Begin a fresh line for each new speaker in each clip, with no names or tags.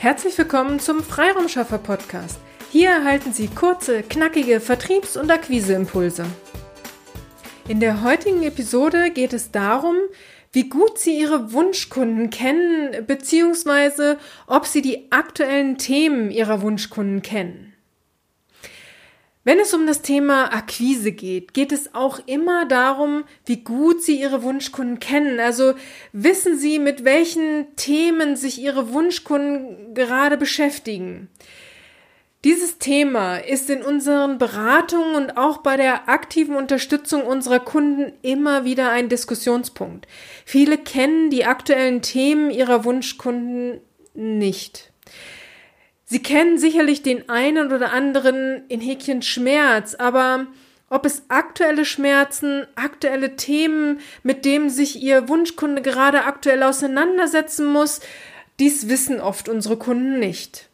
Herzlich willkommen zum Freiraumschaffer Podcast. Hier erhalten Sie kurze, knackige Vertriebs- und Akquiseimpulse. In der heutigen Episode geht es darum, wie gut Sie Ihre Wunschkunden kennen, beziehungsweise ob Sie die aktuellen Themen Ihrer Wunschkunden kennen. Wenn es um das Thema Akquise geht, geht es auch immer darum, wie gut Sie Ihre Wunschkunden kennen. Also wissen Sie, mit welchen Themen sich Ihre Wunschkunden gerade beschäftigen. Dieses Thema ist in unseren Beratungen und auch bei der aktiven Unterstützung unserer Kunden immer wieder ein Diskussionspunkt. Viele kennen die aktuellen Themen ihrer Wunschkunden nicht. Sie kennen sicherlich den einen oder anderen in Häkchen Schmerz, aber ob es aktuelle Schmerzen, aktuelle Themen, mit denen sich Ihr Wunschkunde gerade aktuell auseinandersetzen muss, dies wissen oft unsere Kunden nicht.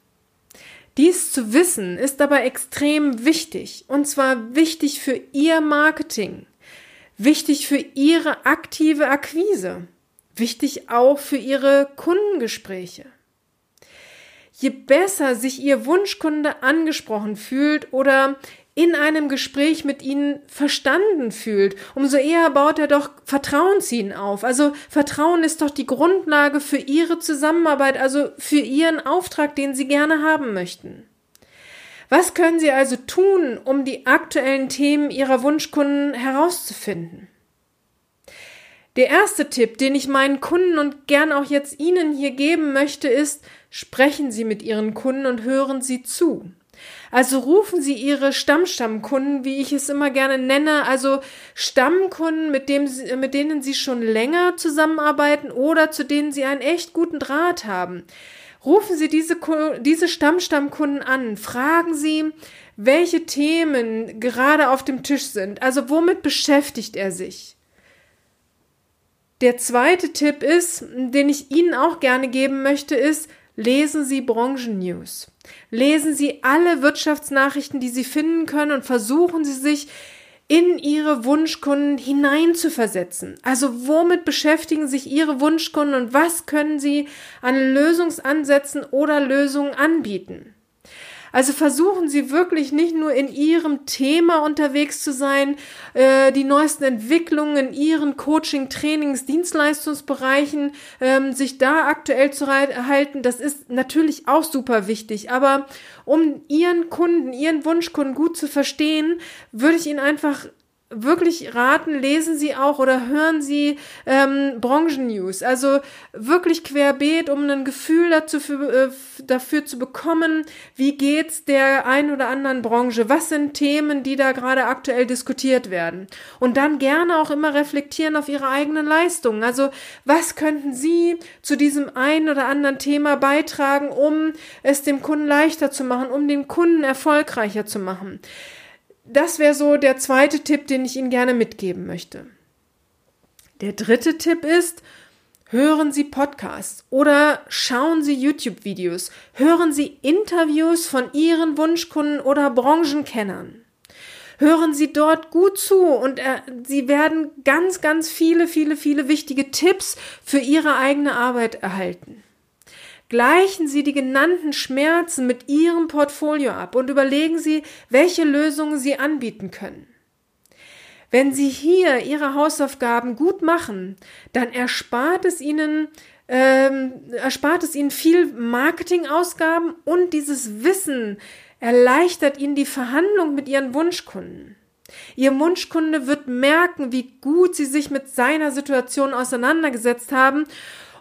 Dies zu wissen ist aber extrem wichtig, und zwar wichtig für Ihr Marketing, wichtig für Ihre aktive Akquise, wichtig auch für Ihre Kundengespräche. Je besser sich Ihr Wunschkunde angesprochen fühlt oder in einem Gespräch mit Ihnen verstanden fühlt, umso eher baut er doch Vertrauen zu Ihnen auf. Also Vertrauen ist doch die Grundlage für Ihre Zusammenarbeit, also für Ihren Auftrag, den Sie gerne haben möchten. Was können Sie also tun, um die aktuellen Themen Ihrer Wunschkunden herauszufinden? Der erste Tipp, den ich meinen Kunden und gern auch jetzt Ihnen hier geben möchte, ist, sprechen Sie mit Ihren Kunden und hören Sie zu. Also rufen Sie Ihre Stammstammkunden, wie ich es immer gerne nenne, also Stammkunden, mit, dem Sie, mit denen Sie schon länger zusammenarbeiten oder zu denen Sie einen echt guten Draht haben. Rufen Sie diese, diese Stammstammkunden an, fragen Sie, welche Themen gerade auf dem Tisch sind, also womit beschäftigt er sich. Der zweite Tipp ist, den ich Ihnen auch gerne geben möchte, ist, lesen Sie Branchennews. Lesen Sie alle Wirtschaftsnachrichten, die Sie finden können und versuchen Sie sich in Ihre Wunschkunden hineinzuversetzen. Also womit beschäftigen sich Ihre Wunschkunden und was können Sie an Lösungsansätzen oder Lösungen anbieten? Also versuchen Sie wirklich nicht nur in Ihrem Thema unterwegs zu sein, äh, die neuesten Entwicklungen in Ihren Coaching, Trainings, Dienstleistungsbereichen, ähm, sich da aktuell zu halten. Das ist natürlich auch super wichtig. Aber um Ihren Kunden, Ihren Wunschkunden gut zu verstehen, würde ich Ihnen einfach wirklich raten, lesen Sie auch oder hören Sie ähm, Branchennews. Also wirklich querbeet, um ein Gefühl dazu für, äh, dafür zu bekommen, wie geht's der ein oder anderen Branche, was sind Themen, die da gerade aktuell diskutiert werden. Und dann gerne auch immer reflektieren auf Ihre eigenen Leistungen. Also was könnten Sie zu diesem ein oder anderen Thema beitragen, um es dem Kunden leichter zu machen, um den Kunden erfolgreicher zu machen das wäre so der zweite Tipp, den ich Ihnen gerne mitgeben möchte. Der dritte Tipp ist, hören Sie Podcasts oder schauen Sie YouTube-Videos, hören Sie Interviews von Ihren Wunschkunden oder Branchenkennern. Hören Sie dort gut zu und äh, Sie werden ganz, ganz viele, viele, viele wichtige Tipps für Ihre eigene Arbeit erhalten. Gleichen Sie die genannten Schmerzen mit Ihrem Portfolio ab und überlegen Sie, welche Lösungen Sie anbieten können. Wenn Sie hier Ihre Hausaufgaben gut machen, dann erspart es Ihnen ähm, erspart es Ihnen viel Marketingausgaben und dieses Wissen erleichtert Ihnen die Verhandlung mit Ihren Wunschkunden. Ihr Wunschkunde wird merken, wie gut Sie sich mit seiner Situation auseinandergesetzt haben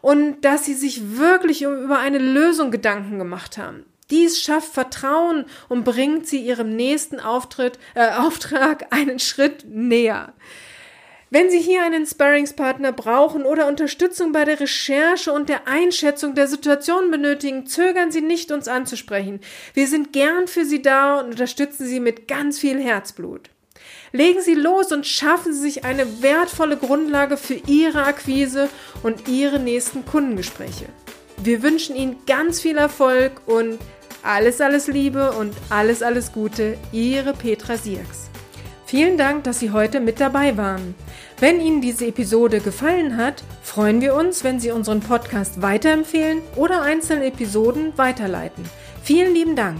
und dass sie sich wirklich über eine Lösung Gedanken gemacht haben. Dies schafft Vertrauen und bringt sie ihrem nächsten Auftritt, äh, Auftrag einen Schritt näher. Wenn Sie hier einen Sparringspartner brauchen oder Unterstützung bei der Recherche und der Einschätzung der Situation benötigen, zögern Sie nicht, uns anzusprechen. Wir sind gern für Sie da und unterstützen Sie mit ganz viel Herzblut. Legen Sie los und schaffen Sie sich eine wertvolle Grundlage für Ihre Akquise und Ihre nächsten Kundengespräche. Wir wünschen Ihnen ganz viel Erfolg und alles, alles Liebe und alles, alles Gute. Ihre Petra Sierks. Vielen Dank, dass Sie heute mit dabei waren. Wenn Ihnen diese Episode gefallen hat, freuen wir uns, wenn Sie unseren Podcast weiterempfehlen oder einzelne Episoden weiterleiten. Vielen lieben Dank.